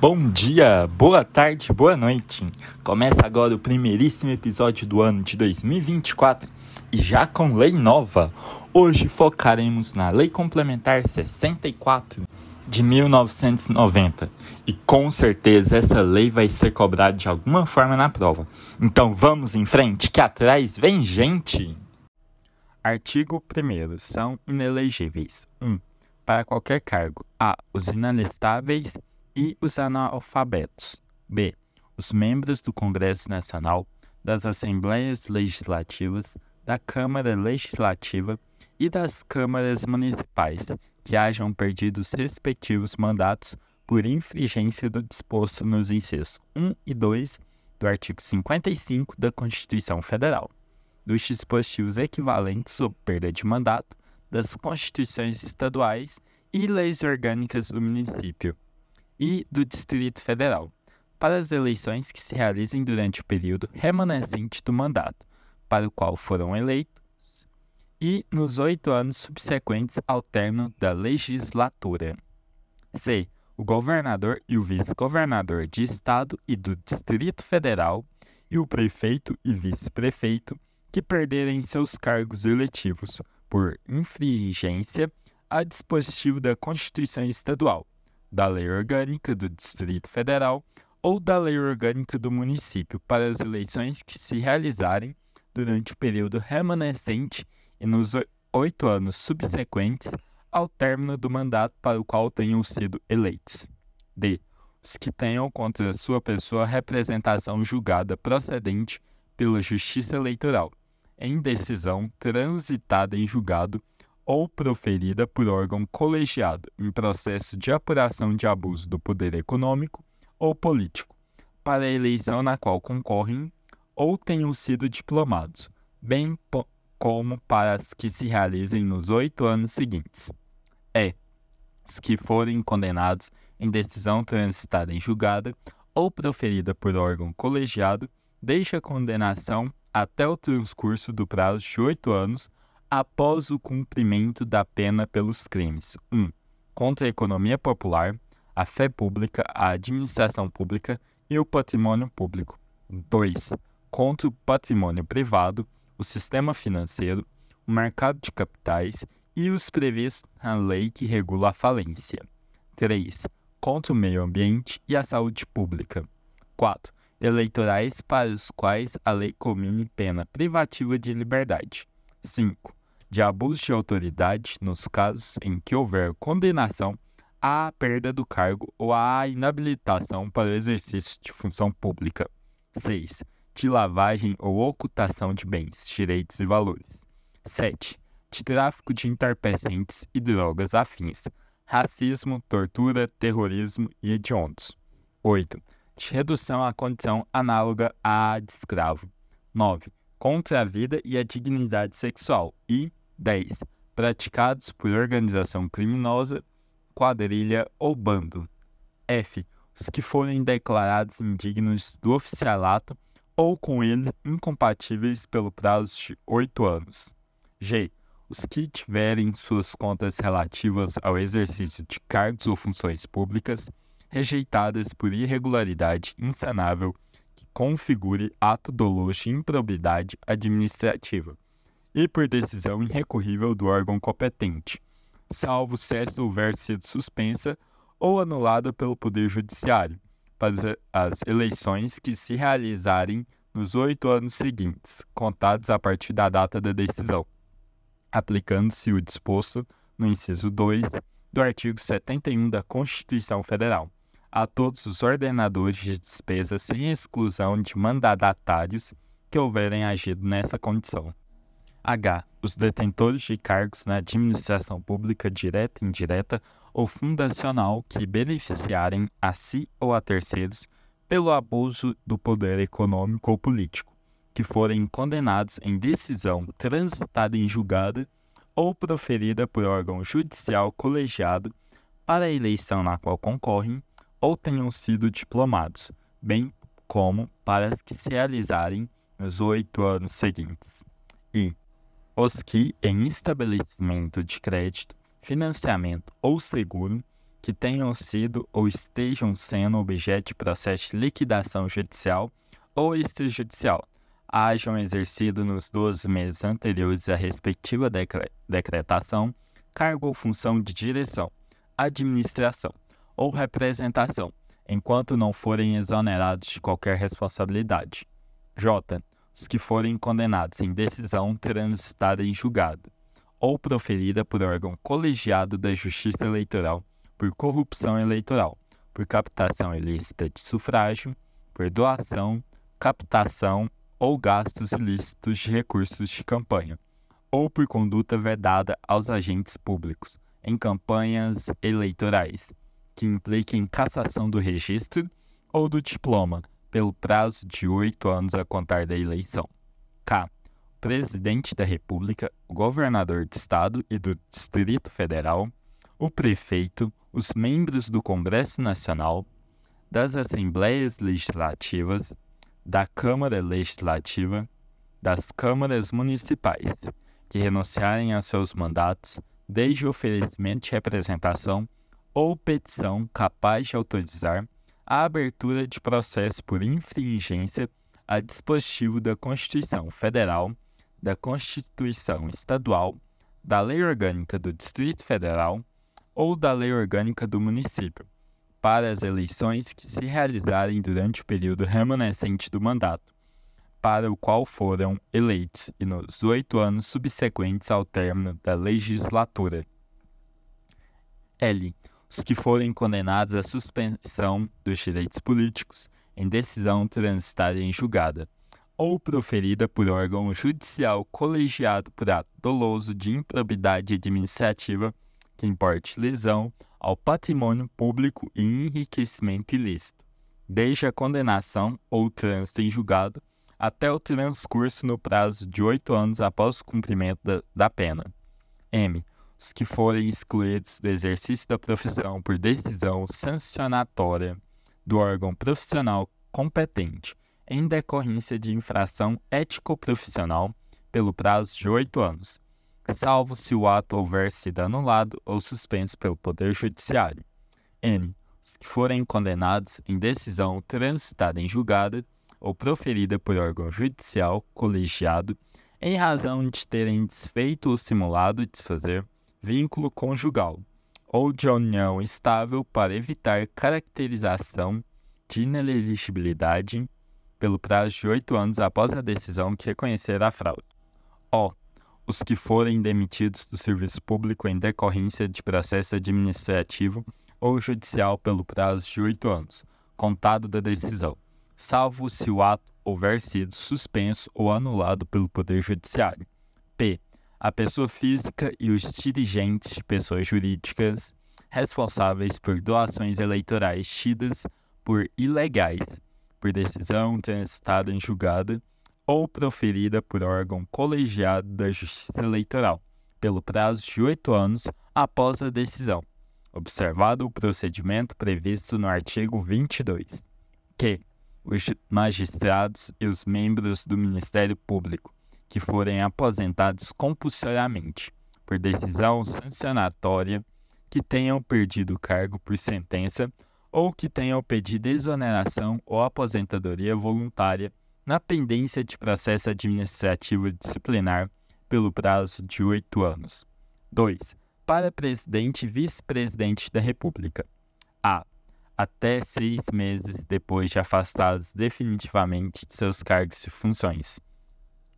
Bom dia, boa tarde, boa noite. Começa agora o primeiríssimo episódio do ano de 2024 e já com lei nova. Hoje focaremos na Lei Complementar 64 de 1990 e com certeza essa lei vai ser cobrada de alguma forma na prova. Então vamos em frente, que atrás vem gente! Artigo 1 São inelegíveis. 1. Um, para qualquer cargo. A. Os inalistáveis e os analfabetos. B. Os membros do Congresso Nacional, das Assembleias Legislativas, da Câmara Legislativa e das câmaras municipais que hajam perdido os respectivos mandatos por infringência do disposto nos incisos 1 e 2 do artigo 55 da Constituição Federal, dos dispositivos equivalentes sob perda de mandato das constituições estaduais e leis orgânicas do município e do Distrito Federal, para as eleições que se realizem durante o período remanescente do mandato, para o qual foram eleitos, e nos oito anos subsequentes ao término da legislatura. C. O governador e o vice-governador de Estado e do Distrito Federal e o prefeito e vice-prefeito que perderem seus cargos eletivos por infringência a dispositivo da Constituição Estadual da Lei Orgânica do Distrito Federal ou da Lei Orgânica do município para as eleições que se realizarem durante o período remanescente e nos oito anos subsequentes ao término do mandato para o qual tenham sido eleitos. D. Os que tenham contra sua pessoa representação julgada procedente pela Justiça Eleitoral, em decisão transitada em julgado ou proferida por órgão colegiado em processo de apuração de abuso do poder econômico ou político, para a eleição na qual concorrem ou tenham sido diplomados, bem como para as que se realizem nos oito anos seguintes. É, os que forem condenados em decisão transitada em julgada ou proferida por órgão colegiado, deixa a condenação até o transcurso do prazo de oito anos após o cumprimento da pena pelos crimes: 1. Um, contra a economia popular, a fé pública, a administração pública e o patrimônio público. 2. Contra o patrimônio privado, o sistema financeiro, o mercado de capitais e os previstos na lei que regula a falência. 3. Contra o meio ambiente e a saúde pública. 4. Eleitorais para os quais a lei comine pena privativa de liberdade. 5 de abuso de autoridade nos casos em que houver condenação à perda do cargo ou à inabilitação para o exercício de função pública. 6. De lavagem ou ocultação de bens, direitos e valores. 7. De tráfico de entorpecentes e drogas afins, racismo, tortura, terrorismo e hediondos. 8. De redução à condição análoga à de escravo. 9. Contra a vida e a dignidade sexual. E 10. Praticados por organização criminosa, quadrilha ou bando. F. Os que forem declarados indignos do oficialato ou com ele incompatíveis pelo prazo de oito anos. G. Os que tiverem suas contas relativas ao exercício de cargos ou funções públicas rejeitadas por irregularidade insanável que configure ato doloso de improbidade administrativa e por decisão irrecorrível do órgão competente, salvo se esta houver sido suspensa ou anulada pelo Poder Judiciário, para as eleições que se realizarem nos oito anos seguintes, contados a partir da data da decisão, aplicando-se o disposto no inciso 2 do artigo 71 da Constituição Federal a todos os ordenadores de despesa sem exclusão de mandadatários que houverem agido nessa condição. H. Os detentores de cargos na administração pública direta, indireta ou fundacional que beneficiarem a si ou a terceiros pelo abuso do poder econômico ou político, que forem condenados em decisão transitada em julgado ou proferida por órgão judicial colegiado para a eleição na qual concorrem ou tenham sido diplomados, bem como para que se realizarem nos oito anos seguintes. E os que, em estabelecimento de crédito, financiamento ou seguro, que tenham sido ou estejam sendo objeto de processo de liquidação judicial ou extrajudicial, hajam exercido nos 12 meses anteriores à respectiva decre decretação cargo ou função de direção, administração ou representação, enquanto não forem exonerados de qualquer responsabilidade. J. Os que forem condenados em decisão transitada em julgado ou proferida por órgão colegiado da Justiça Eleitoral por corrupção eleitoral, por captação ilícita de sufrágio, por doação, captação ou gastos ilícitos de recursos de campanha, ou por conduta vedada aos agentes públicos em campanhas eleitorais, que impliquem cassação do registro ou do diploma pelo prazo de oito anos a contar da eleição. K. Presidente da República, o governador de Estado e do Distrito Federal, o prefeito, os membros do Congresso Nacional, das Assembleias Legislativas, da Câmara Legislativa, das câmaras municipais, que renunciarem a seus mandatos desde o oferecimento de representação ou petição capaz de autorizar a abertura de processo por infringência a dispositivo da Constituição Federal, da Constituição Estadual, da Lei Orgânica do Distrito Federal ou da Lei Orgânica do Município, para as eleições que se realizarem durante o período remanescente do mandato, para o qual foram eleitos e nos oito anos subsequentes ao término da legislatura. L. Os que forem condenados à suspensão dos direitos políticos em decisão transitada em julgada, ou proferida por órgão judicial colegiado por ato doloso de improbidade administrativa que importe lesão ao patrimônio público e enriquecimento ilícito, desde a condenação ou trânsito em julgado até o transcurso no prazo de oito anos após o cumprimento da, da pena. M. Os que forem excluídos do exercício da profissão por decisão sancionatória do órgão profissional competente em decorrência de infração ético-profissional pelo prazo de oito anos, salvo se o ato houver sido anulado ou suspenso pelo Poder Judiciário. N. Os que forem condenados em decisão transitada em julgado ou proferida por órgão judicial colegiado em razão de terem desfeito ou simulado desfazer vínculo conjugal ou de união estável para evitar caracterização de inelegibilidade pelo prazo de oito anos após a decisão que reconhecer a fraude. O. Os que forem demitidos do serviço público em decorrência de processo administrativo ou judicial pelo prazo de oito anos, contado da decisão salvo se o ato houver sido suspenso ou anulado pelo Poder Judiciário. P. A pessoa física e os dirigentes de pessoas jurídicas responsáveis por doações eleitorais tidas por ilegais, por decisão transitada em julgado ou proferida por órgão colegiado da Justiça Eleitoral, pelo prazo de oito anos após a decisão, observado o procedimento previsto no artigo 22. Que os magistrados e os membros do Ministério Público que forem aposentados compulsoriamente por decisão sancionatória, que tenham perdido o cargo por sentença ou que tenham pedido exoneração ou aposentadoria voluntária na pendência de processo administrativo disciplinar pelo prazo de oito anos. 2. Para presidente e vice-presidente da República. A até seis meses depois de afastados definitivamente de seus cargos e funções.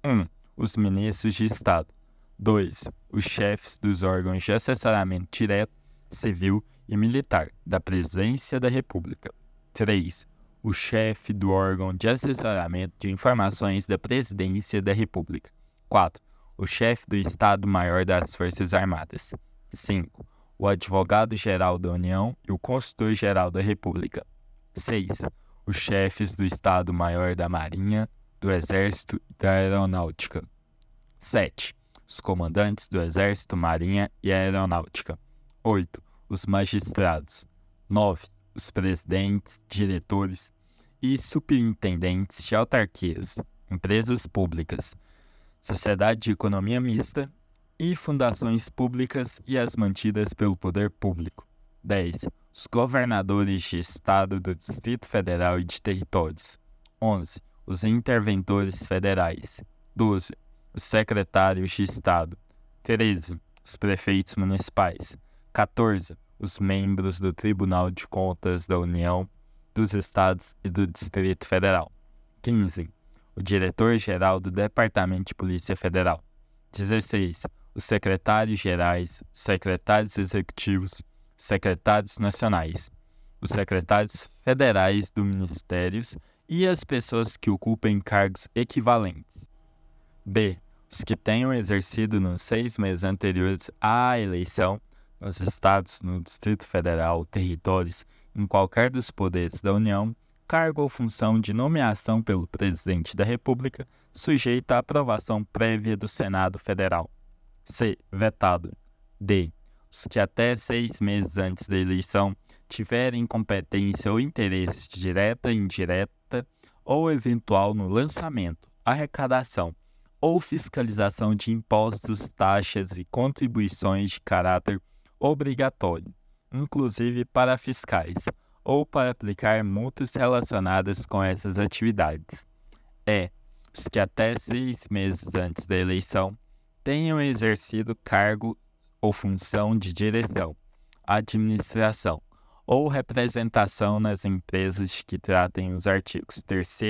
1. Um, os ministros de Estado. 2. Os chefes dos órgãos de assessoramento direto, civil e militar da Presidência da República. 3. O chefe do órgão de assessoramento de informações da Presidência da República. 4. O chefe do Estado-Maior das Forças Armadas. 5 o advogado-geral da União e o consultor-geral da República. 6. Os chefes do Estado-Maior da Marinha, do Exército e da Aeronáutica. 7. Os comandantes do Exército, Marinha e Aeronáutica. 8. Os magistrados. 9. Os presidentes, diretores e superintendentes de autarquias, empresas públicas, sociedade de economia mista e fundações públicas e as mantidas pelo poder público. 10. Os governadores de Estado do Distrito Federal e de Territórios. 11. Os interventores federais. 12. Os secretários de Estado. 13. Os prefeitos municipais. 14. Os membros do Tribunal de Contas da União, dos Estados e do Distrito Federal. 15. O diretor-geral do Departamento de Polícia Federal. 16. Os secretários gerais, os secretários executivos, os secretários nacionais, os secretários federais do ministérios e as pessoas que ocupem cargos equivalentes. B. Os que tenham exercido nos seis meses anteriores à eleição, nos estados, no Distrito Federal, territórios, em qualquer dos poderes da União, cargo ou função de nomeação pelo Presidente da República, sujeita à aprovação prévia do Senado Federal. C. Vetado. D. Os que até seis meses antes da eleição tiverem competência ou interesse direta, indireta ou eventual no lançamento, arrecadação ou fiscalização de impostos, taxas e contribuições de caráter obrigatório, inclusive para fiscais, ou para aplicar multas relacionadas com essas atividades. É os que até seis meses antes da eleição tenham exercido cargo ou função de direção, administração ou representação nas empresas que tratem os artigos 3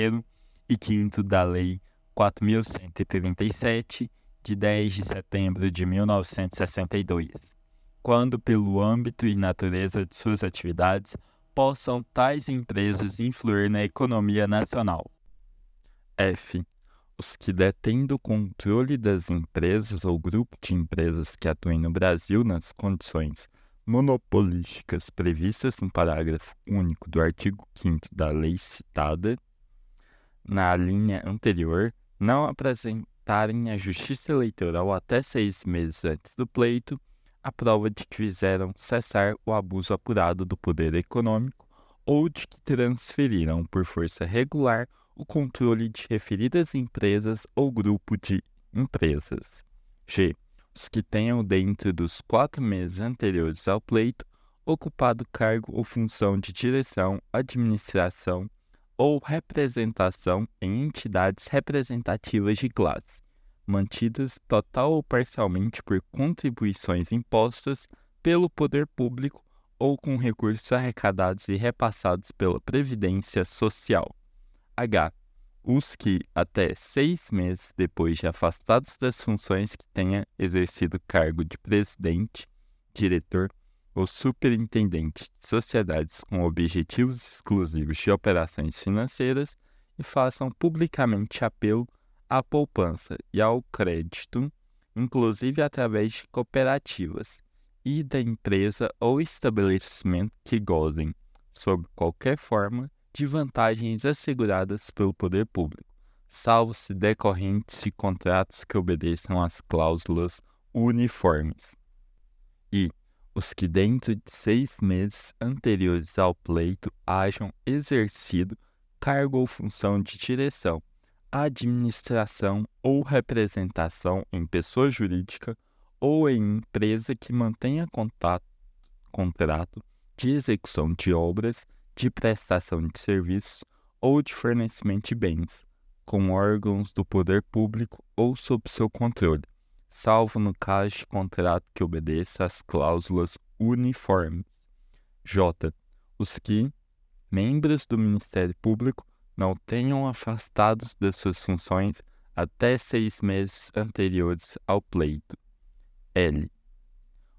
e 5 da Lei 4.137, de 10 de setembro de 1962, quando, pelo âmbito e natureza de suas atividades, possam tais empresas influir na economia nacional. F. Os que detendo o controle das empresas ou grupo de empresas que atuem no Brasil nas condições monopolísticas previstas no parágrafo único do artigo 5 da lei citada, na linha anterior, não apresentarem à Justiça Eleitoral até seis meses antes do pleito a prova de que fizeram cessar o abuso apurado do poder econômico ou de que transferiram por força regular o controle de referidas empresas ou grupo de empresas. G. Os que tenham, dentro dos quatro meses anteriores ao pleito, ocupado cargo ou função de direção, administração ou representação em entidades representativas de classe, mantidas total ou parcialmente por contribuições impostas pelo poder público ou com recursos arrecadados e repassados pela Previdência Social. H. Os que, até seis meses depois de afastados das funções que tenha exercido cargo de presidente, diretor ou superintendente de sociedades com objetivos exclusivos de operações financeiras e façam publicamente apelo à poupança e ao crédito, inclusive através de cooperativas, e da empresa ou estabelecimento que gozem, sob qualquer forma, de vantagens asseguradas pelo poder público, salvo se decorrentes de contratos que obedeçam às cláusulas uniformes. E os que dentro de seis meses anteriores ao pleito hajam exercido cargo ou função de direção, administração ou representação em pessoa jurídica ou em empresa que mantenha contato, contrato de execução de obras, de prestação de serviços ou de fornecimento de bens, com órgãos do poder público ou sob seu controle, salvo no caso de contrato que obedeça às cláusulas uniformes. J. Os que, membros do Ministério Público, não tenham afastados das suas funções até seis meses anteriores ao pleito. L.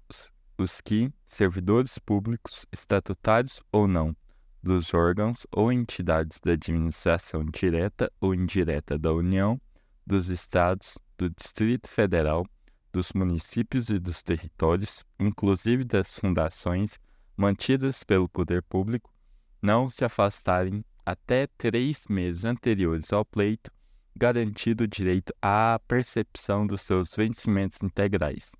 Os, os que, servidores públicos, estatutários ou não, dos órgãos ou entidades da administração direta ou indireta da União, dos Estados, do Distrito Federal, dos municípios e dos territórios, inclusive das fundações mantidas pelo poder público, não se afastarem até três meses anteriores ao pleito, garantido o direito à percepção dos seus vencimentos integrais.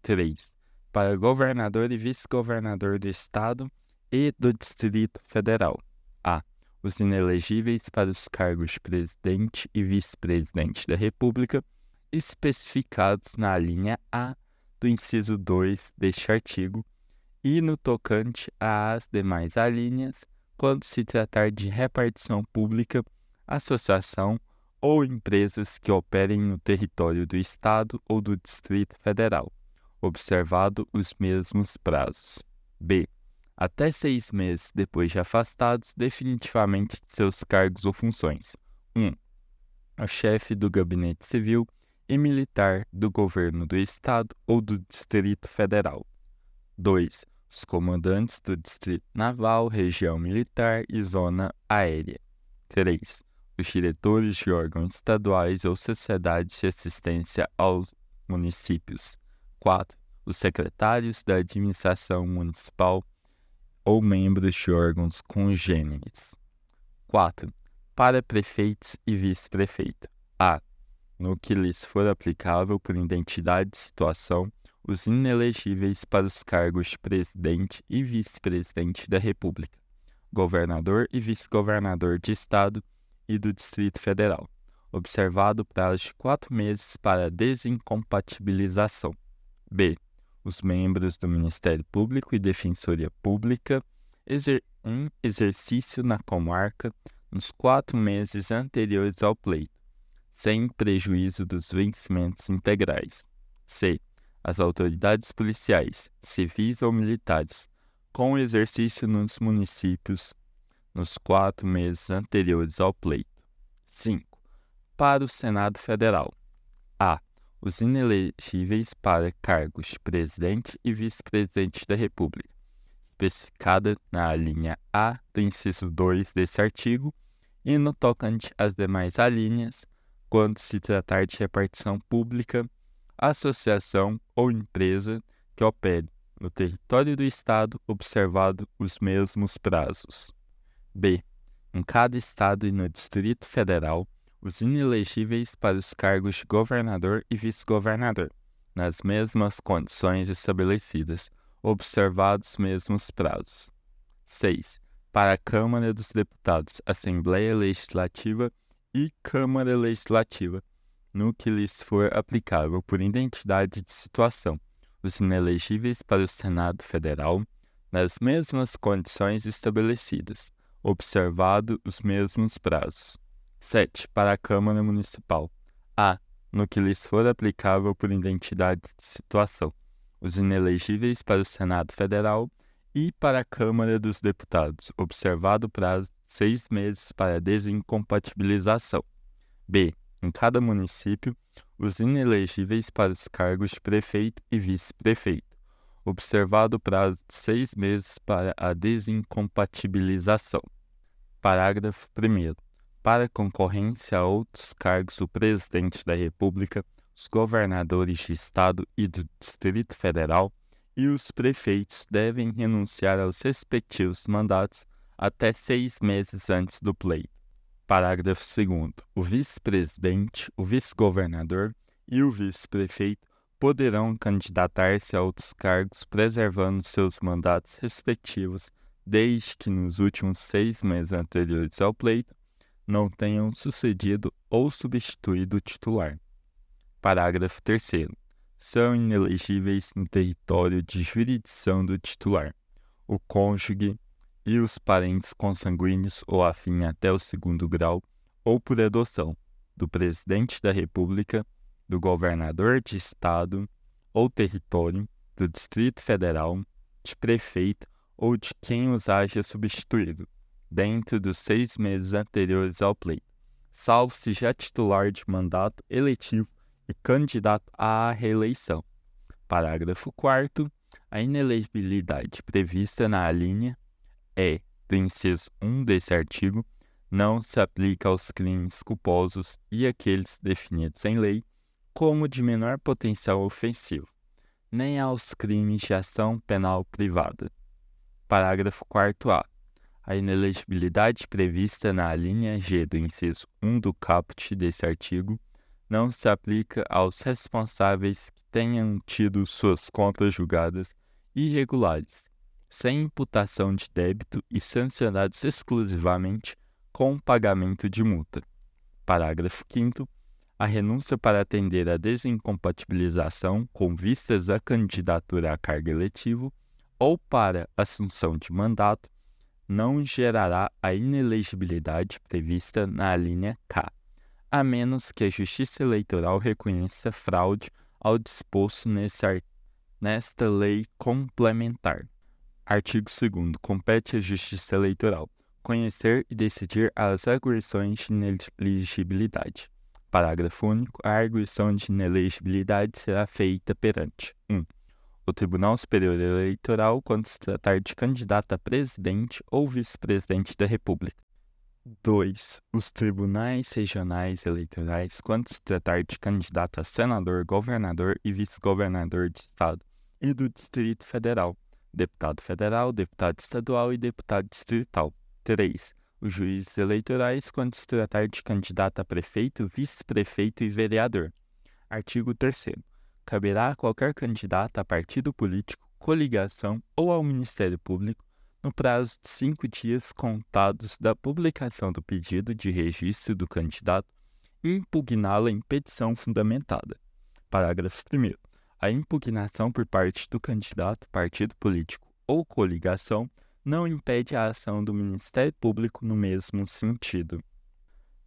3. Para governador e vice-governador do Estado e do Distrito Federal. A. Os inelegíveis para os cargos de presidente e vice-presidente da República, especificados na linha A do inciso 2 deste artigo, e no tocante às demais alíneas, quando se tratar de repartição pública, associação ou empresas que operem no território do Estado ou do Distrito Federal, observado os mesmos prazos. B. Até seis meses depois de afastados definitivamente de seus cargos ou funções. 1. Um, o chefe do Gabinete Civil e Militar do Governo do Estado ou do Distrito Federal. 2. Os comandantes do Distrito Naval, Região Militar e Zona Aérea. 3 os diretores de órgãos estaduais ou sociedades de assistência aos municípios. 4. Os secretários da administração municipal ou membros de órgãos congêneres. 4. Para prefeitos e vice-prefeito. A. No que lhes for aplicável por identidade de situação, os inelegíveis para os cargos de presidente e vice-presidente da República, governador e vice-governador de Estado e do Distrito Federal, observado prazo de quatro meses para desincompatibilização. B. Os membros do Ministério Público e Defensoria Pública exer em exercício na comarca nos quatro meses anteriores ao pleito, sem prejuízo dos vencimentos integrais. C. As autoridades policiais, civis ou militares, com exercício nos municípios nos quatro meses anteriores ao pleito. 5. Para o Senado Federal. A. Os inelegíveis para cargos de presidente e vice-presidente da República, especificada na linha A do inciso 2 desse artigo, e no tocante às demais alíneas, quando se tratar de repartição pública, associação ou empresa que opere no território do Estado, observado os mesmos prazos. B. Em cada estado e no Distrito Federal, os inelegíveis para os cargos de governador e vice-governador, nas mesmas condições estabelecidas, observados os mesmos prazos. 6. Para a Câmara dos Deputados, Assembleia Legislativa e Câmara Legislativa, no que lhes for aplicável por identidade de situação, os inelegíveis para o Senado Federal, nas mesmas condições estabelecidas, observado os mesmos prazos. 7. Para a Câmara Municipal. A. No que lhes for aplicável por identidade de situação. Os inelegíveis para o Senado Federal e para a Câmara dos Deputados, observado o prazo de seis meses para desincompatibilização. B. Em cada município, os inelegíveis para os cargos de prefeito e vice-prefeito observado o prazo de seis meses para a desincompatibilização. Parágrafo 1. Para concorrência a outros cargos do Presidente da República, os governadores de Estado e do Distrito Federal e os prefeitos devem renunciar aos respectivos mandatos até seis meses antes do pleito. Parágrafo 2. O vice-presidente, o vice-governador e o vice-prefeito poderão candidatar-se a outros cargos preservando seus mandatos respectivos, desde que nos últimos seis meses anteriores ao pleito não tenham sucedido ou substituído o titular. Parágrafo 3. São inelegíveis no território de jurisdição do titular, o cônjuge e os parentes consanguíneos ou afim até o segundo grau, ou por adoção, do Presidente da República do governador de estado ou território, do Distrito Federal, de prefeito ou de quem os haja substituído, dentro dos seis meses anteriores ao pleito, salvo se já titular de mandato eletivo e candidato à reeleição. Parágrafo 4. A inelegibilidade prevista na linha E do inciso 1 desse artigo não se aplica aos crimes culposos e aqueles definidos em lei como de menor potencial ofensivo, nem aos crimes de ação penal privada. Parágrafo 4a. A inelegibilidade prevista na linha G do inciso 1 do caput desse artigo não se aplica aos responsáveis que tenham tido suas contas julgadas irregulares, sem imputação de débito e sancionados exclusivamente com pagamento de multa. Parágrafo 5 a renúncia para atender à desincompatibilização com vistas à candidatura a cargo eletivo ou para assunção de mandato, não gerará a inelegibilidade prevista na linha K, a menos que a Justiça Eleitoral reconheça fraude ao disposto nesse, nesta lei complementar. Artigo 2. Compete à Justiça Eleitoral conhecer e decidir as arguições de inelegibilidade. Parágrafo único. A arguição de inelegibilidade será feita perante 1. Um, o Tribunal Superior Eleitoral quando se tratar de candidato a presidente ou vice-presidente da República. 2. Os tribunais regionais eleitorais quando se tratar de candidato a senador, governador e vice-governador de Estado e do Distrito Federal, deputado federal, deputado estadual e deputado distrital. 3. Os juízes eleitorais quando se tratar de candidato a prefeito, vice-prefeito e vereador. Artigo 3 caberá a qualquer candidato a partido político, coligação ou ao Ministério Público, no prazo de cinco dias contados da publicação do pedido de registro do candidato, impugná-la em petição fundamentada. Parágrafo 1. A impugnação por parte do candidato, partido político ou coligação não impede a ação do Ministério Público no mesmo sentido.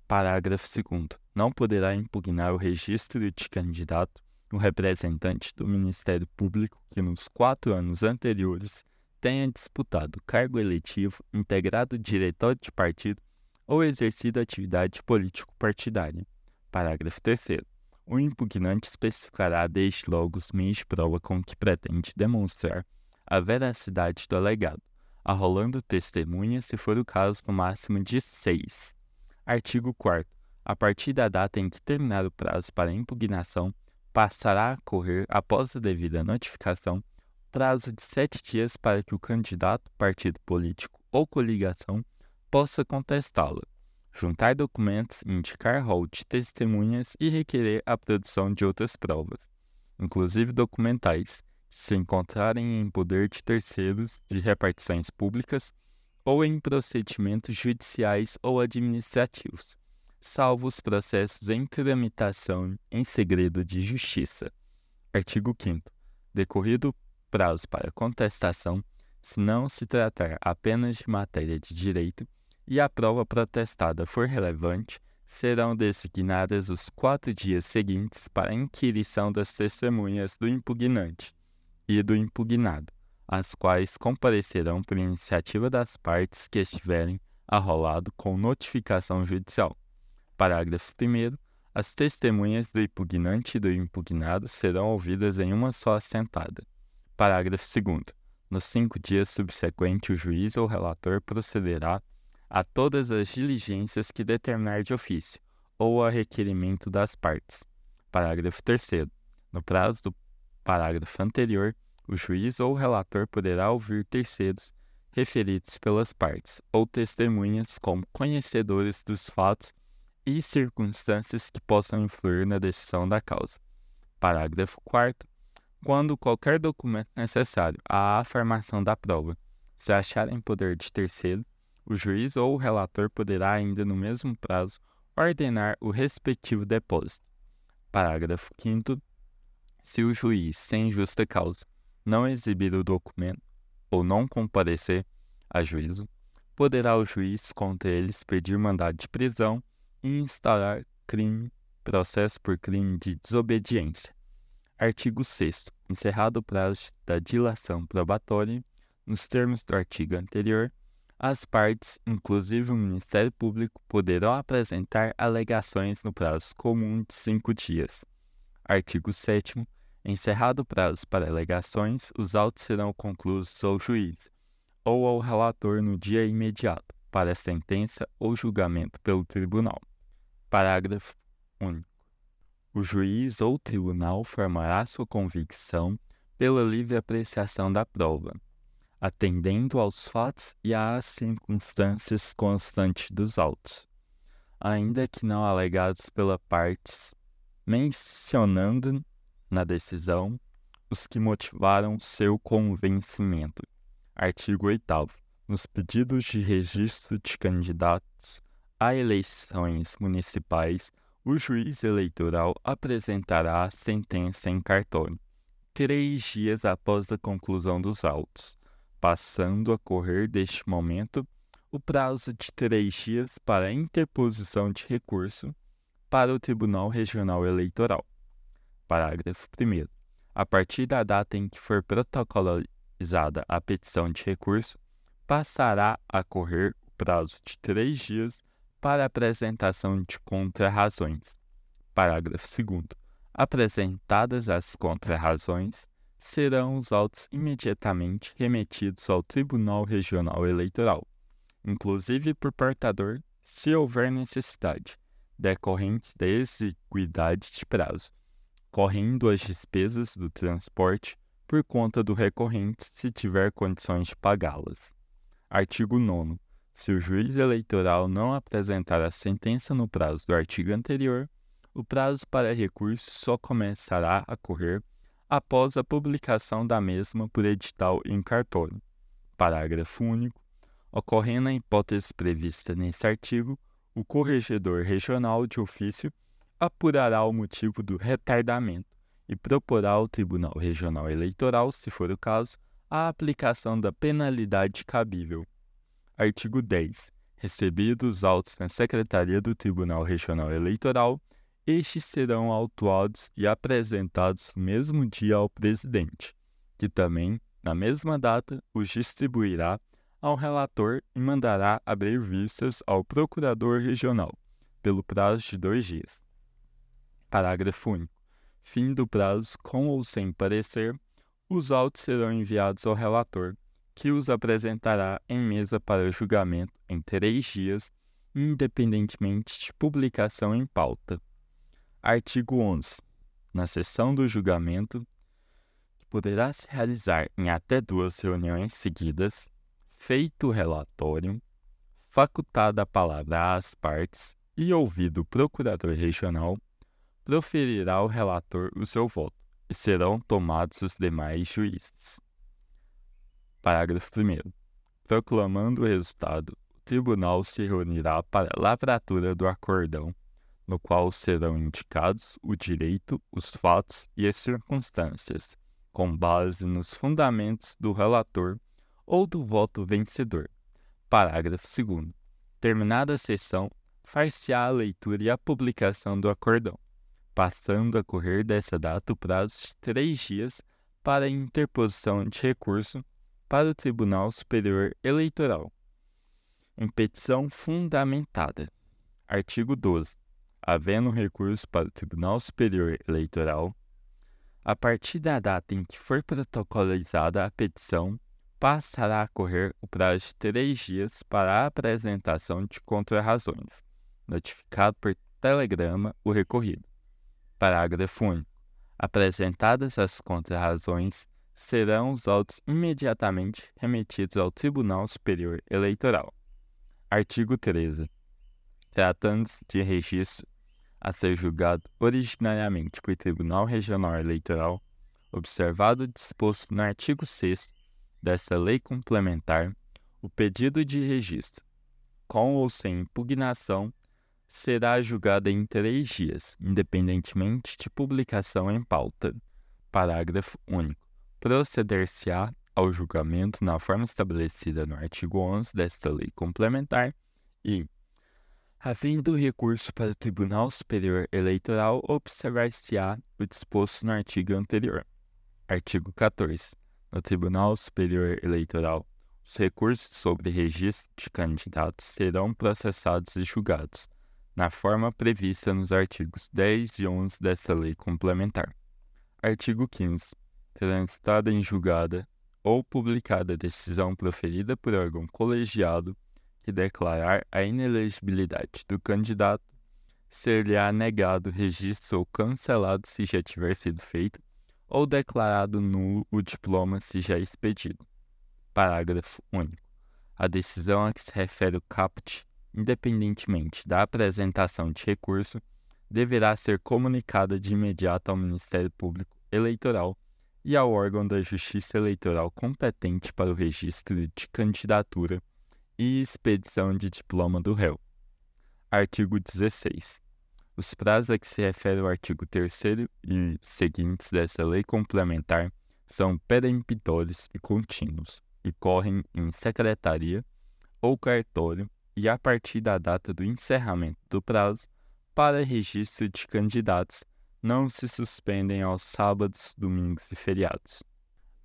Parágrafo 2. Não poderá impugnar o registro de candidato um representante do Ministério Público que nos quatro anos anteriores tenha disputado cargo eletivo, integrado diretório de partido ou exercido atividade político-partidária. Parágrafo 3. O impugnante especificará desde logo os meios de prova com que pretende demonstrar a veracidade do alegado, arrolando testemunha, se for o caso, no máximo de seis. Artigo 4. A partir da data em que terminar o prazo para impugnação, passará a correr, após a devida notificação, prazo de sete dias para que o candidato, partido político ou coligação possa contestá-la, juntar documentos, indicar rol de testemunhas e requerer a produção de outras provas, inclusive documentais, se encontrarem em poder de terceiros de repartições públicas ou em procedimentos judiciais ou administrativos salvo os processos em tramitação em segredo de justiça. Artigo 5. Decorrido prazo para contestação, se não se tratar apenas de matéria de direito e a prova protestada for relevante, serão designadas os quatro dias seguintes para a inquirição das testemunhas do impugnante e do impugnado, as quais comparecerão por iniciativa das partes que estiverem arrolado com notificação judicial. Parágrafo 1. As testemunhas do impugnante e do impugnado serão ouvidas em uma só assentada. Parágrafo 2. Nos cinco dias subsequentes, o juiz ou relator procederá a todas as diligências que determinar de ofício ou a requerimento das partes. Parágrafo 3. No prazo do parágrafo anterior, o juiz ou relator poderá ouvir terceiros referidos pelas partes ou testemunhas como conhecedores dos fatos e circunstâncias que possam influir na decisão da causa. Parágrafo 4. Quando qualquer documento necessário à afirmação da prova se achar em poder de terceiro, o juiz ou o relator poderá, ainda no mesmo prazo, ordenar o respectivo depósito. Parágrafo 5. Se o juiz, sem justa causa, não exibir o documento ou não comparecer a juízo, poderá o juiz contra eles pedir mandado de prisão instaurar crime, processo por crime de desobediência. Artigo 6 Encerrado o prazo da dilação probatória, nos termos do artigo anterior, as partes, inclusive o Ministério Público, poderão apresentar alegações no prazo comum de cinco dias. Artigo 7 Encerrado o prazo para alegações, os autos serão concluídos ao juiz ou ao relator no dia imediato, para sentença ou julgamento pelo tribunal. Parágrafo único. O juiz ou tribunal formará sua convicção pela livre apreciação da prova, atendendo aos fatos e às circunstâncias constantes dos autos, ainda que não alegados pela partes, mencionando na decisão os que motivaram seu convencimento. Artigo 8 Nos pedidos de registro de candidatos a eleições municipais, o juiz eleitoral apresentará a sentença em cartório, três dias após a conclusão dos autos, passando a correr deste momento o prazo de três dias para interposição de recurso para o Tribunal Regional Eleitoral. Parágrafo 1. A partir da data em que for protocolizada a petição de recurso, passará a correr o prazo de três dias para apresentação de contrarrazões. Parágrafo 2. Apresentadas as contrarrazões, serão os autos imediatamente remetidos ao Tribunal Regional Eleitoral, inclusive por portador, se houver necessidade, decorrente da exiguidade de prazo, correndo as despesas do transporte por conta do recorrente se tiver condições de pagá-las. Artigo 9. Se o juiz eleitoral não apresentar a sentença no prazo do artigo anterior, o prazo para recurso só começará a correr após a publicação da mesma por edital em cartório. Parágrafo único. Ocorrendo a hipótese prevista neste artigo, o corregedor regional de ofício apurará o motivo do retardamento e proporá ao Tribunal Regional Eleitoral, se for o caso, a aplicação da penalidade cabível. Artigo 10. Recebidos os autos na Secretaria do Tribunal Regional Eleitoral, estes serão autuados e apresentados no mesmo dia ao presidente, que também, na mesma data, os distribuirá ao relator e mandará abrir vistas ao procurador regional, pelo prazo de dois dias. Parágrafo único. Fim do prazo, com ou sem parecer, os autos serão enviados ao relator, que os apresentará em mesa para julgamento em três dias, independentemente de publicação em pauta. Artigo 11. Na sessão do julgamento, que poderá se realizar em até duas reuniões seguidas, feito o relatório, facultada a palavra às partes e ouvido o procurador regional, proferirá o relator o seu voto e serão tomados os demais juízes. Parágrafo 1. Proclamando o resultado, o tribunal se reunirá para a lavratura do acordão no qual serão indicados o direito, os fatos e as circunstâncias, com base nos fundamentos do relator ou do voto vencedor. Parágrafo 2. Terminada a sessão, far-se-á a leitura e a publicação do acordão, passando a correr dessa data o prazo de três dias para interposição de recurso para o Tribunal Superior Eleitoral. Em petição fundamentada. Artigo 12 havendo recurso para o Tribunal Superior Eleitoral, a partir da data em que for protocolizada a petição, passará a correr o prazo de três dias para a apresentação de contrarrazões, notificado por telegrama o recorrido. Parágrafo único. Apresentadas as contrarrazões, serão os autos imediatamente remetidos ao Tribunal Superior Eleitoral. Artigo 13. Tratando-se de registro a ser julgado originariamente por Tribunal Regional Eleitoral, observado o disposto no artigo 6 desta lei complementar, o pedido de registro, com ou sem impugnação, será julgado em três dias, independentemente de publicação em pauta. Parágrafo único. Proceder-se-á ao julgamento na forma estabelecida no artigo 11 desta lei complementar e, Havendo recurso para o Tribunal Superior Eleitoral, observar-se-á o disposto no artigo anterior. Artigo 14. No Tribunal Superior Eleitoral, os recursos sobre registro de candidatos serão processados e julgados, na forma prevista nos artigos 10 e 11 desta lei complementar. Artigo 15. Transitada em julgada ou publicada decisão proferida por órgão colegiado que declarar a inelegibilidade do candidato, ser-lhe-á negado registro ou cancelado se já tiver sido feito, ou declarado nulo o diploma se já expedido. Parágrafo único. A decisão a que se refere o caput, independentemente da apresentação de recurso, deverá ser comunicada de imediato ao Ministério Público Eleitoral e ao órgão da Justiça Eleitoral competente para o registro de candidatura e expedição de diploma do réu. Artigo 16. Os prazos a que se refere o artigo 3 e seguintes dessa lei complementar são peremptórios e contínuos. e correm em secretaria ou cartório e a partir da data do encerramento do prazo para registro de candidatos não se suspendem aos sábados, domingos e feriados.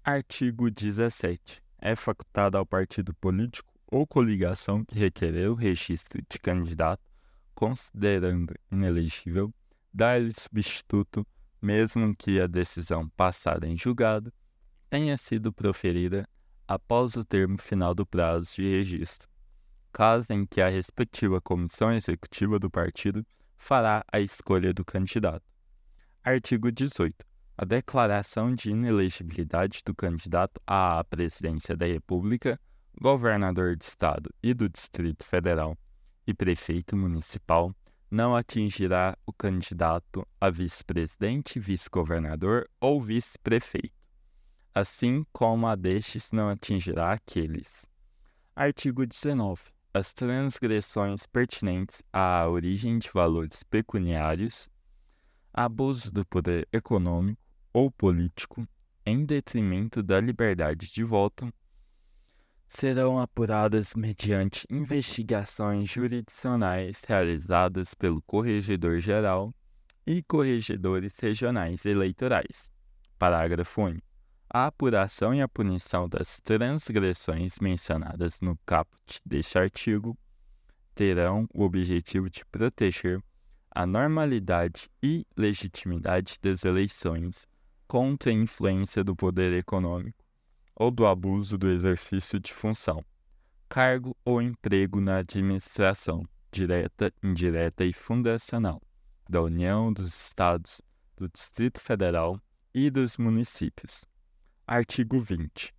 Artigo 17. É facultado ao partido político ou coligação que requerer o registro de candidato, considerando inelegível, dar-lhe substituto, mesmo que a decisão passada em julgado tenha sido proferida após o termo final do prazo de registro, caso em que a respectiva comissão executiva do partido fará a escolha do candidato. Artigo 18. A declaração de inelegibilidade do candidato à presidência da República, governador de Estado e do Distrito Federal e prefeito municipal não atingirá o candidato a vice-presidente, vice-governador ou vice-prefeito, assim como a destes não atingirá aqueles. Artigo 19. As transgressões pertinentes à origem de valores pecuniários, abuso do poder econômico ou político em detrimento da liberdade de voto serão apuradas mediante investigações jurisdicionais realizadas pelo Corregedor-Geral e corregedores regionais eleitorais. Parágrafo único. A apuração e a punição das transgressões mencionadas no caput deste artigo terão o objetivo de proteger a normalidade e legitimidade das eleições contra a influência do poder econômico ou do abuso do exercício de função, cargo ou emprego na administração, direta, indireta e fundacional, da União, dos Estados, do Distrito Federal e dos municípios. Artigo 20.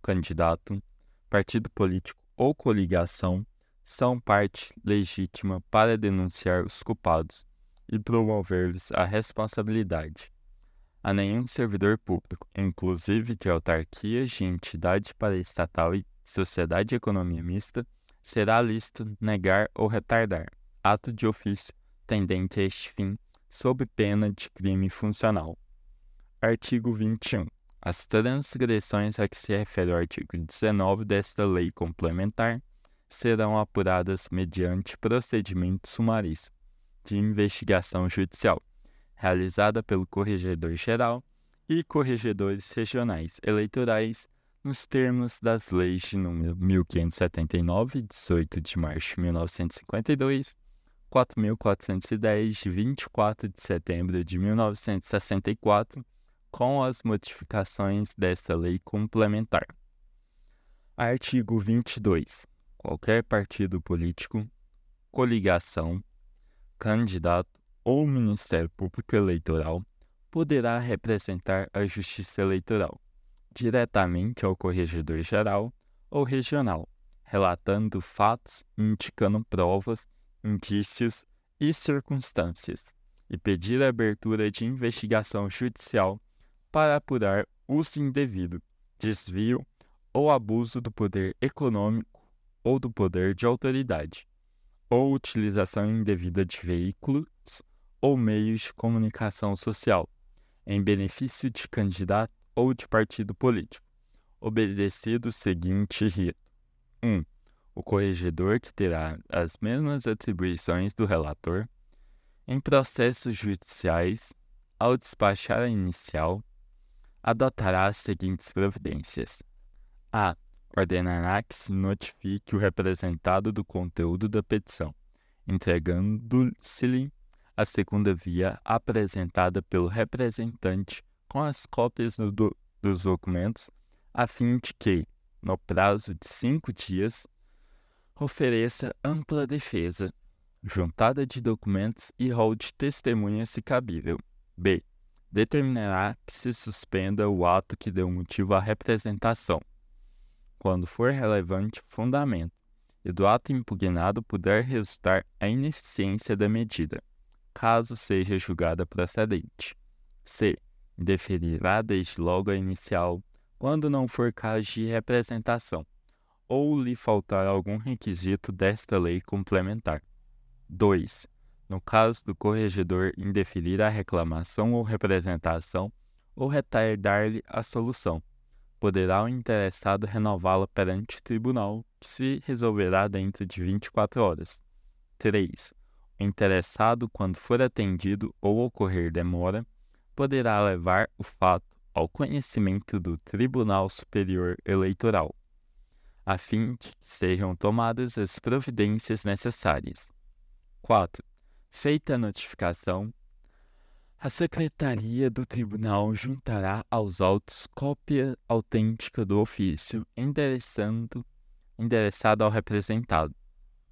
Candidato, partido político ou coligação são parte legítima para denunciar os culpados e promover-lhes a responsabilidade a nenhum servidor público, inclusive de autarquias de entidade paraestatal e sociedade de economia mista, será lícito negar ou retardar ato de ofício tendente a este fim, sob pena de crime funcional. Artigo 21. As transgressões a que se refere o artigo 19 desta lei complementar serão apuradas mediante procedimento sumaríssimo de investigação judicial realizada pelo Corregedor-Geral e corregedores regionais eleitorais nos termos das leis de número 1579, 18 de março de 1952, 4410 de 24 de setembro de 1964, com as modificações dessa lei complementar. Artigo 22. Qualquer partido político, coligação, candidato ou Ministério Público Eleitoral poderá representar a Justiça Eleitoral diretamente ao Corregedor-Geral ou Regional, relatando fatos, indicando provas, indícios e circunstâncias, e pedir a abertura de investigação judicial para apurar uso indevido, desvio ou abuso do poder econômico ou do poder de autoridade, ou utilização indevida de veículos ou meios de comunicação social, em benefício de candidato ou de partido político, obedecido o seguinte rito: 1. Um, o corregedor, que terá as mesmas atribuições do relator, em processos judiciais, ao despachar a inicial, adotará as seguintes providências: a. Ordenará que se notifique o representado do conteúdo da petição, entregando-se-lhe a segunda via apresentada pelo representante com as cópias do, dos documentos, a fim de que, no prazo de cinco dias, ofereça ampla defesa, juntada de documentos e rol de testemunha se cabível. B. Determinará que se suspenda o ato que deu motivo à representação, quando for relevante fundamento, e do ato impugnado puder resultar a ineficiência da medida caso seja julgada procedente. C. Deferirá desde logo a inicial, quando não for caso de representação, ou lhe faltar algum requisito desta lei complementar. 2. No caso do corregedor indeferir a reclamação ou representação, ou retardar-lhe a solução, poderá o interessado renová-la perante o tribunal, que se resolverá dentro de 24 horas. 3. O interessado, quando for atendido ou ocorrer demora, poderá levar o fato ao conhecimento do Tribunal Superior Eleitoral, a fim de que sejam tomadas as providências necessárias. 4. Feita a notificação, a Secretaria do Tribunal juntará aos autos cópia autêntica do ofício endereçando, endereçado ao representado,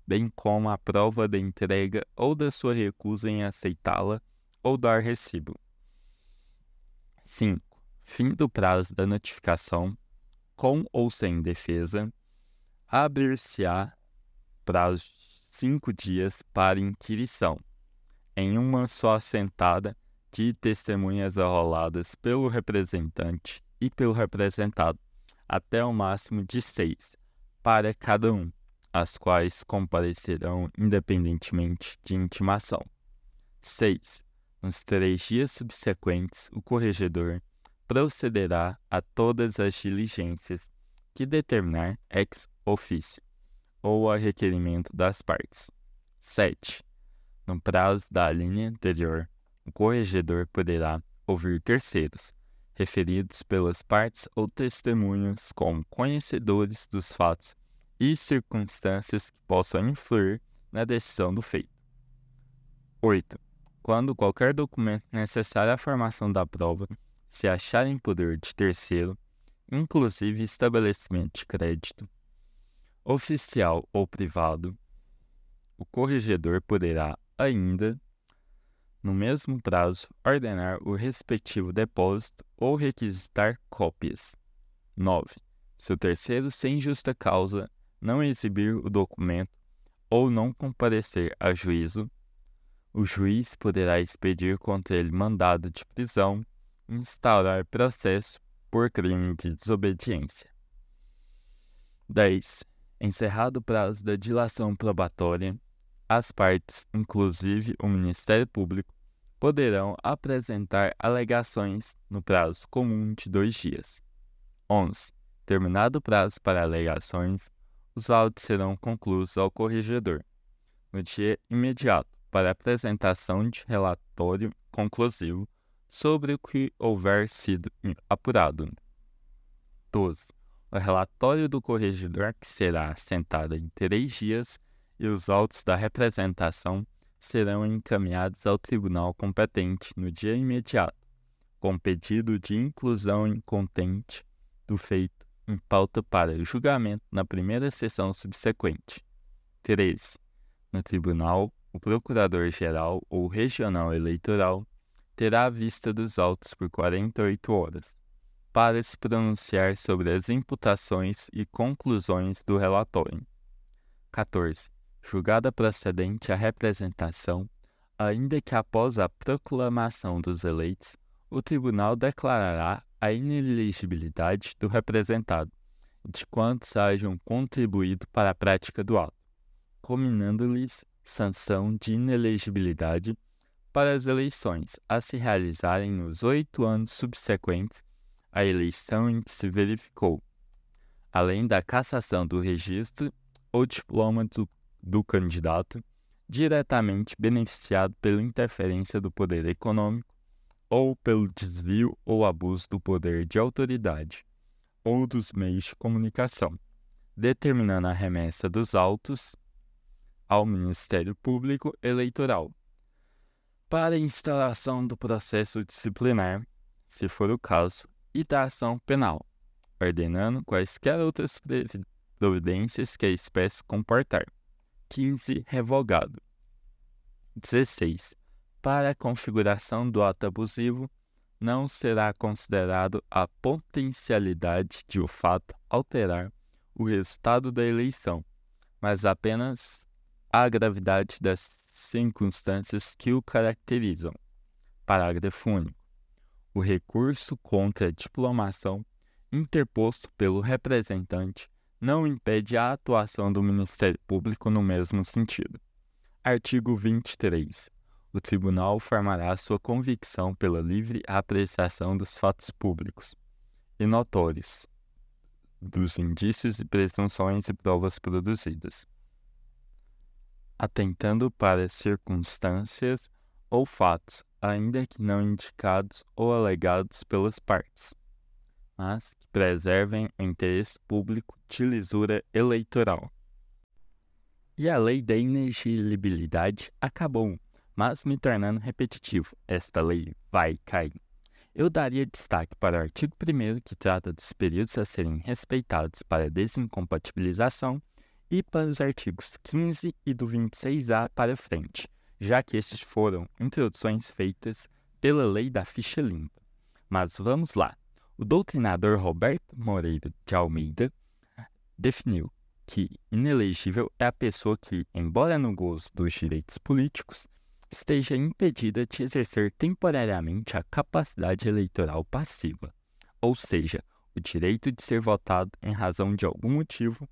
bem como a prova da entrega ou da sua recusa em aceitá-la ou dar recibo. 5. Fim do prazo da notificação, com ou sem defesa, abrir-se-á prazo de cinco dias para inquirição, em uma só assentada de testemunhas arroladas pelo representante e pelo representado, até o máximo de seis, para cada um, as quais comparecerão independentemente de intimação. 6. Nos três dias subsequentes, o corregedor procederá a todas as diligências que determinar ex officio ou a requerimento das partes. 7. No prazo da linha anterior, o corregedor poderá ouvir terceiros, referidos pelas partes ou testemunhas como conhecedores dos fatos e circunstâncias que possam influir na decisão do feito. 8. Quando qualquer documento necessário à formação da prova se achar em poder de terceiro, inclusive estabelecimento de crédito, oficial ou privado, o corregedor poderá ainda no mesmo prazo, ordenar o respectivo depósito ou requisitar cópias. 9. Se o terceiro, sem justa causa, não exibir o documento ou não comparecer a juízo, o juiz poderá expedir contra ele mandado de prisão e instaurar processo por crime de desobediência. 10. Encerrado o prazo da dilação probatória, as partes, inclusive o Ministério Público, poderão apresentar alegações no prazo comum de dois dias. 11. Terminado o prazo para alegações, os autos serão concluídos ao corregedor, no dia imediato, para apresentação de relatório conclusivo sobre o que houver sido apurado. 12. O relatório do corregedor, que será assentado em três dias, e os autos da representação serão encaminhados ao tribunal competente no dia imediato, com pedido de inclusão em contente do feito em pauta para julgamento na primeira sessão subsequente. 13. No tribunal, o procurador-geral ou regional eleitoral terá a vista dos autos por 48 horas, para se pronunciar sobre as imputações e conclusões do relatório. 14 julgada procedente a representação, ainda que após a proclamação dos eleitos, o tribunal declarará a inelegibilidade do representado, de quantos hajam contribuído para a prática do ato, combinando-lhes sanção de inelegibilidade para as eleições a se realizarem nos oito anos subsequentes à eleição em que se verificou, além da cassação do registro ou diploma do do candidato diretamente beneficiado pela interferência do poder econômico ou pelo desvio ou abuso do poder de autoridade ou dos meios de comunicação, determinando a remessa dos autos ao Ministério Público Eleitoral para instalação do processo disciplinar, se for o caso, e da ação penal, ordenando quaisquer outras providências que a espécie comportar. 15 revogado. 16. Para a configuração do ato abusivo, não será considerado a potencialidade de o fato alterar o resultado da eleição, mas apenas a gravidade das circunstâncias que o caracterizam. Parágrafo único. O recurso contra a diplomação interposto pelo representante não impede a atuação do Ministério Público no mesmo sentido. Artigo 23. O tribunal formará sua convicção pela livre apreciação dos fatos públicos e notórios, dos indícios e presunções e provas produzidas, atentando para circunstâncias ou fatos, ainda que não indicados ou alegados pelas partes, mas que preservem o interesse público de lisura eleitoral. E a lei da inelegibilidade acabou, mas me tornando repetitivo. Esta lei vai cair. Eu daria destaque para o artigo 1 que trata dos períodos a serem respeitados para desincompatibilização e para os artigos 15 e do 26A para frente, já que estes foram introduções feitas pela lei da ficha limpa. Mas vamos lá. O doutrinador Roberto Moreira de Almeida definiu que inelegível é a pessoa que, embora no gozo dos direitos políticos, esteja impedida de exercer temporariamente a capacidade eleitoral passiva, ou seja, o direito de ser votado em razão de algum motivo,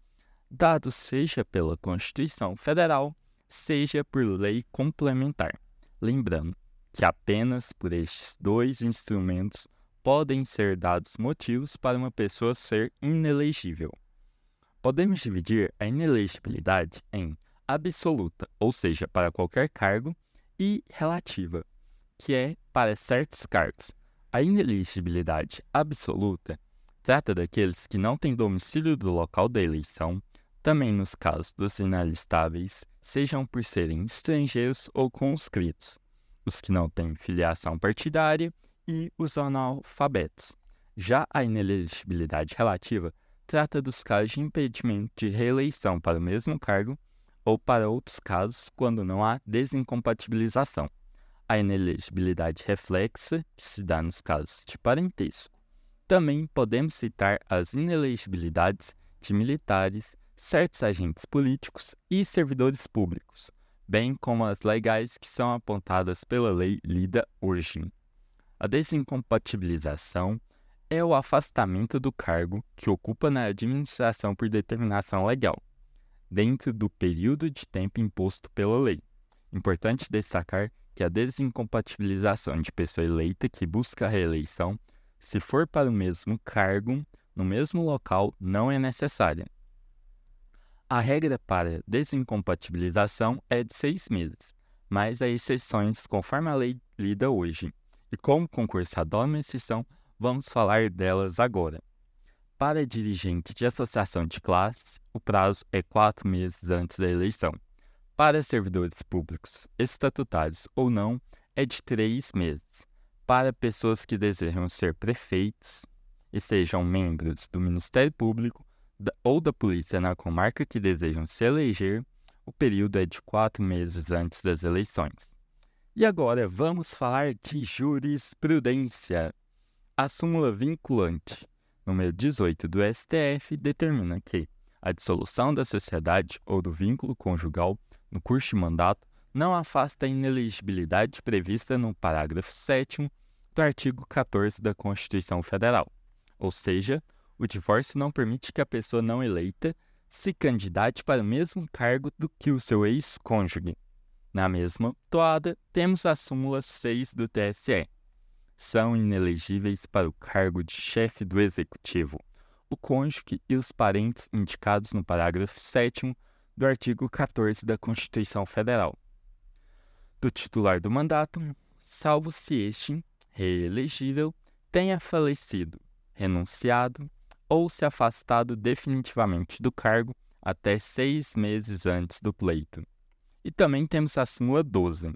dado seja pela Constituição Federal, seja por lei complementar. Lembrando que apenas por estes dois instrumentos podem ser dados motivos para uma pessoa ser inelegível. Podemos dividir a inelegibilidade em absoluta, ou seja, para qualquer cargo, e relativa, que é para certos cargos. A inelegibilidade absoluta trata daqueles que não têm domicílio do local da eleição, também nos casos dos inalistáveis, sejam por serem estrangeiros ou conscritos, os que não têm filiação partidária e os analfabetos. Já a inelegibilidade relativa trata dos casos de impedimento de reeleição para o mesmo cargo ou para outros casos quando não há desincompatibilização. A inelegibilidade reflexa, se dá nos casos de parentesco. Também podemos citar as inelegibilidades de militares, certos agentes políticos e servidores públicos, bem como as legais que são apontadas pela lei lida hoje. A desincompatibilização é o afastamento do cargo que ocupa na administração por determinação legal dentro do período de tempo imposto pela lei. Importante destacar que a desincompatibilização de pessoa eleita que busca a reeleição, se for para o mesmo cargo, no mesmo local, não é necessária. A regra para desincompatibilização é de seis meses, mas há exceções conforme a lei lida hoje. E como concurso adora uma exceção, vamos falar delas agora. Para dirigente de associação de classe, o prazo é quatro meses antes da eleição. Para servidores públicos, estatutários ou não, é de três meses. Para pessoas que desejam ser prefeitos e sejam membros do Ministério Público ou da Polícia na comarca que desejam se eleger, o período é de quatro meses antes das eleições. E agora vamos falar de jurisprudência. A súmula vinculante número 18 do STF determina que a dissolução da sociedade ou do vínculo conjugal no curso de mandato não afasta a inelegibilidade prevista no parágrafo 7 do artigo 14 da Constituição Federal. Ou seja, o divórcio não permite que a pessoa não eleita se candidate para o mesmo cargo do que o seu ex-cônjuge. Na mesma toada, temos a súmula 6 do TSE, são inelegíveis para o cargo de chefe do executivo, o cônjuge e os parentes indicados no parágrafo 7 do artigo 14 da Constituição Federal. Do titular do mandato, salvo se este, reelegível, tenha falecido, renunciado ou se afastado definitivamente do cargo até seis meses antes do pleito. E também temos a súmula 12,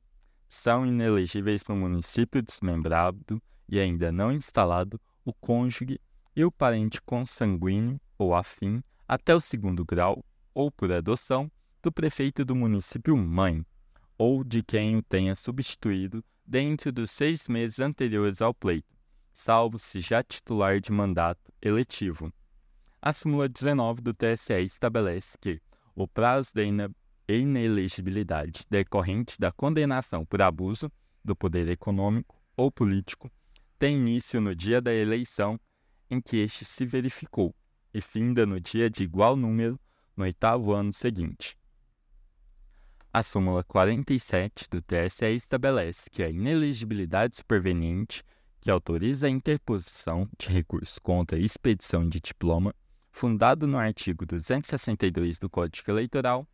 são inelegíveis no município desmembrado e ainda não instalado o cônjuge e o parente consanguíneo ou afim até o segundo grau ou por adoção do prefeito do município mãe ou de quem o tenha substituído dentro dos seis meses anteriores ao pleito, salvo se já titular de mandato eletivo. A súmula 19 do TSE estabelece que o prazo da inelegibilidade decorrente da condenação por abuso do poder econômico ou político tem início no dia da eleição em que este se verificou e finda no dia de igual número no oitavo ano seguinte. A súmula 47 do TSE estabelece que a inelegibilidade superveniente que autoriza a interposição de recurso contra a expedição de diploma fundado no artigo 262 do Código Eleitoral,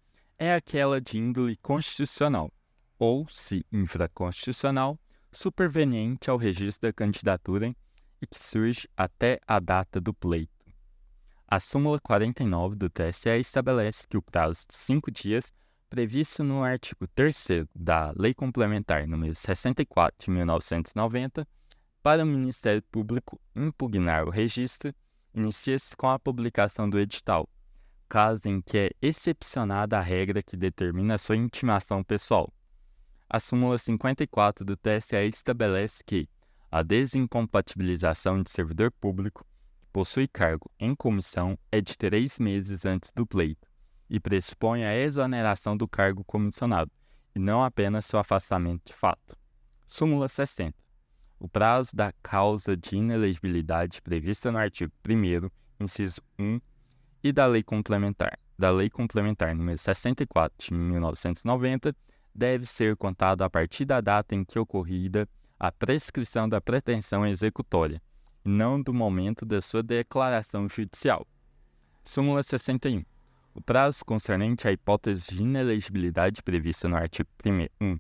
é aquela de índole constitucional, ou, se infraconstitucional, superveniente ao registro da candidatura e que surge até a data do pleito. A súmula 49 do TSE estabelece que o prazo de cinco dias, previsto no artigo 3 da Lei Complementar nº 64 de 1990, para o Ministério Público impugnar o registro, inicia-se com a publicação do edital, caso em que é excepcionada a regra que determina a sua intimação pessoal. A súmula 54 do TSE estabelece que a desincompatibilização de servidor público que possui cargo em comissão é de três meses antes do pleito e pressupõe a exoneração do cargo comissionado, e não apenas seu afastamento de fato. Súmula 60. O prazo da causa de inelegibilidade prevista no artigo 1 inciso 1 e da Lei Complementar, da Lei Complementar número 64 de 1990, deve ser contado a partir da data em que ocorrida a prescrição da pretensão executória, e não do momento da sua declaração judicial. Súmula 61. O prazo concernente à hipótese de inelegibilidade prevista no artigo 1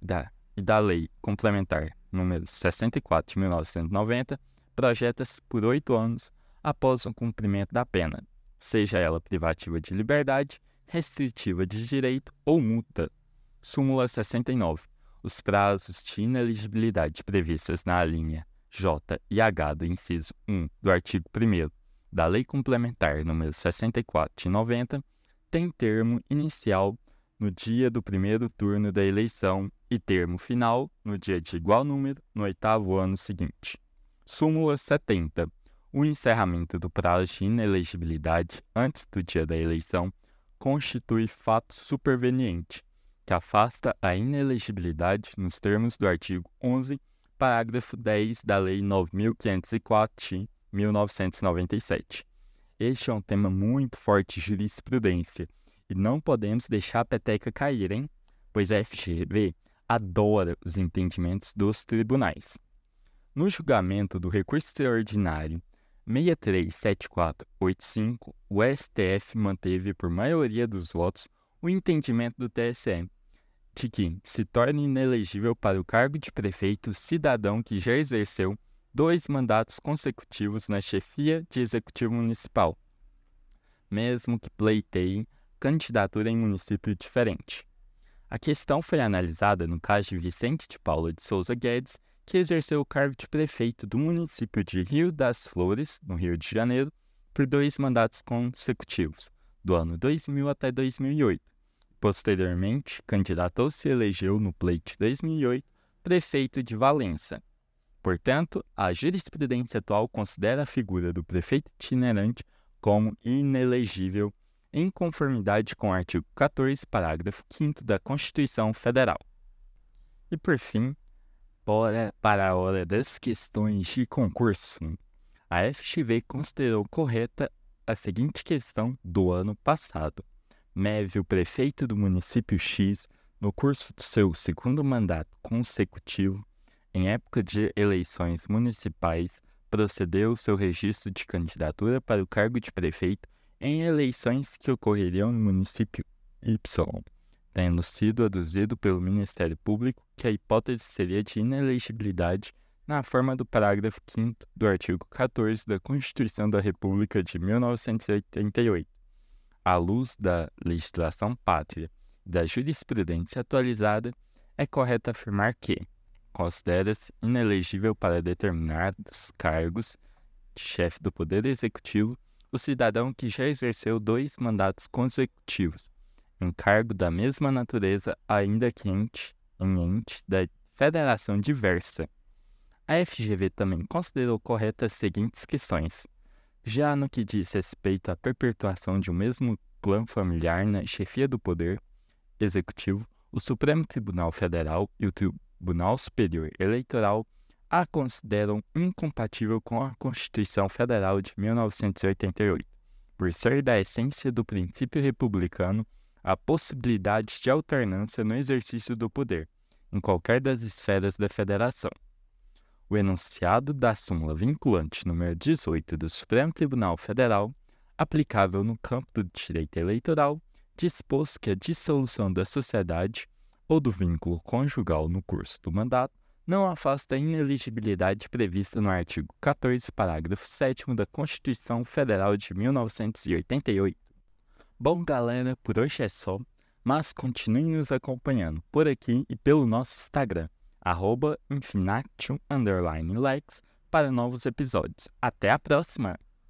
da, e da Lei Complementar número 64 de 1990, projeta-se por oito anos após o cumprimento da pena, seja ela privativa de liberdade, restritiva de direito ou multa. Súmula 69. Os prazos de ineligibilidade previstos na linha J e H do inciso 1 do artigo 1 da Lei Complementar número 64 de 90 têm termo inicial no dia do primeiro turno da eleição e termo final no dia de igual número no oitavo ano seguinte. Súmula 70. O encerramento do prazo de inelegibilidade antes do dia da eleição constitui fato superveniente, que afasta a inelegibilidade nos termos do artigo 11, parágrafo 10 da Lei 9504 de 1997. Este é um tema muito forte de jurisprudência e não podemos deixar a peteca cair, hein? Pois a FGV adora os entendimentos dos tribunais. No julgamento do recurso extraordinário 637485, o STF manteve por maioria dos votos o entendimento do TSE de que se torna inelegível para o cargo de prefeito cidadão que já exerceu dois mandatos consecutivos na chefia de executivo municipal, mesmo que pleiteie candidatura em município diferente. A questão foi analisada no caso de Vicente de Paula de Souza Guedes, que exerceu o cargo de prefeito do município de Rio das Flores, no Rio de Janeiro, por dois mandatos consecutivos, do ano 2000 até 2008. Posteriormente, candidatou-se e elegeu no pleito de 2008 prefeito de Valença. Portanto, a jurisprudência atual considera a figura do prefeito itinerante como inelegível em conformidade com o artigo 14, parágrafo 5 da Constituição Federal. E por fim, bora para a hora das questões de concurso. A FGV considerou correta a seguinte questão do ano passado. Meve, o prefeito do município X, no curso do seu segundo mandato consecutivo, em época de eleições municipais, procedeu seu registro de candidatura para o cargo de prefeito em eleições que ocorreriam no município Y, tendo sido aduzido pelo Ministério Público que a hipótese seria de inelegibilidade na forma do parágrafo 5 do artigo 14 da Constituição da República de 1988. À luz da legislação pátria e da jurisprudência atualizada, é correto afirmar que considera-se inelegível para determinados cargos de chefe do Poder Executivo o cidadão que já exerceu dois mandatos consecutivos, em cargo da mesma natureza, ainda que ente, em ente da federação diversa. A FGV também considerou corretas as seguintes questões. Já no que diz respeito à perpetuação de um mesmo clã familiar na chefia do Poder Executivo, o Supremo Tribunal Federal e o Tribunal Superior Eleitoral a consideram incompatível com a Constituição Federal de 1988, por ser da essência do princípio republicano a possibilidade de alternância no exercício do poder, em qualquer das esferas da Federação. O enunciado da súmula vinculante número 18 do Supremo Tribunal Federal aplicável no campo do direito eleitoral, dispôs que a dissolução da sociedade ou do vínculo conjugal no curso do mandato não afasta a ineligibilidade prevista no artigo 14, parágrafo 7 da Constituição Federal de 1988. Bom, galera, por hoje é só, mas continuem nos acompanhando por aqui e pelo nosso Instagram, arroba Infinactum, likes, para novos episódios. Até a próxima!